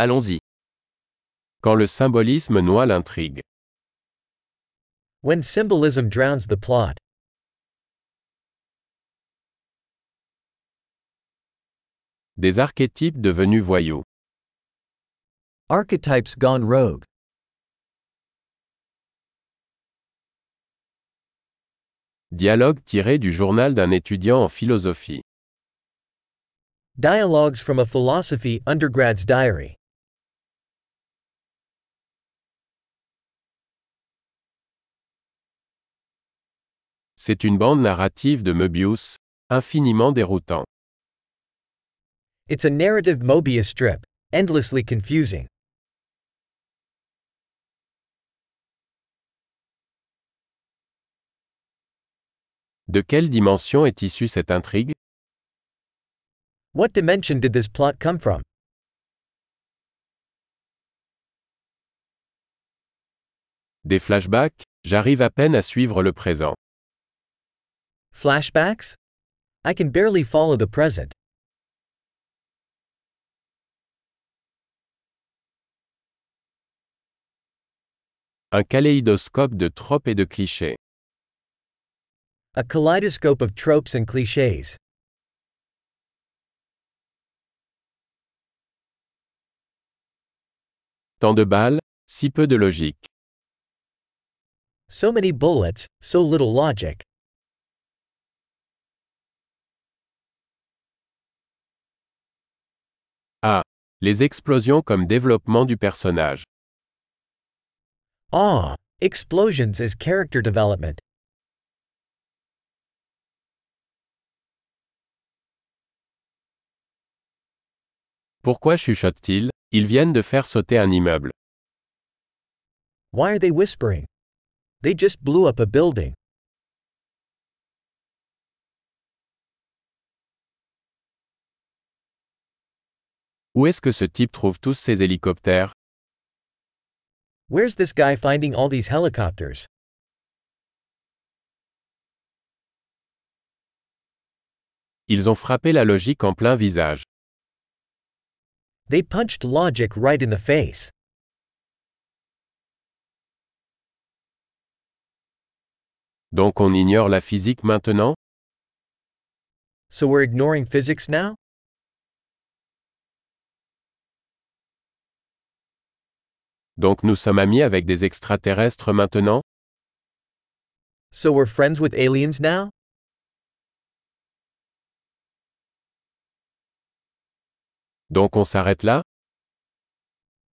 Allons-y. Quand le symbolisme noie l'intrigue. When symbolism drowns the plot. Des archétypes devenus voyous. Archetypes gone rogue. Dialogue tiré du journal d'un étudiant en philosophie. Dialogues from a philosophy undergrad's diary. C'est une bande narrative de Möbius, infiniment déroutant. It's a narrative Mobius strip, endlessly confusing. De quelle dimension est issue cette intrigue? What dimension did this plot come from? Des flashbacks J'arrive à peine à suivre le présent. Flashbacks? I can barely follow the present. Un kaléidoscope de tropes et de clichés. A kaleidoscope of tropes and cliches. Tant de balles, si peu de logique. So many bullets, so little logic. Les explosions comme développement du personnage. Ah, explosions as character development. Pourquoi chuchotent-ils Ils viennent de faire sauter un immeuble. Why are they whispering? They just blew up a building. Où est-ce que ce type trouve tous ces hélicoptères? Where's this guy finding all these helicopters? Ils ont frappé la logique en plein visage. They punched logic right in the face. Donc on ignore la physique maintenant? So we're ignoring physics now? Donc nous sommes amis avec des extraterrestres maintenant? So we're friends with aliens now? Donc on s'arrête là?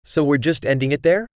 So we're just ending it there?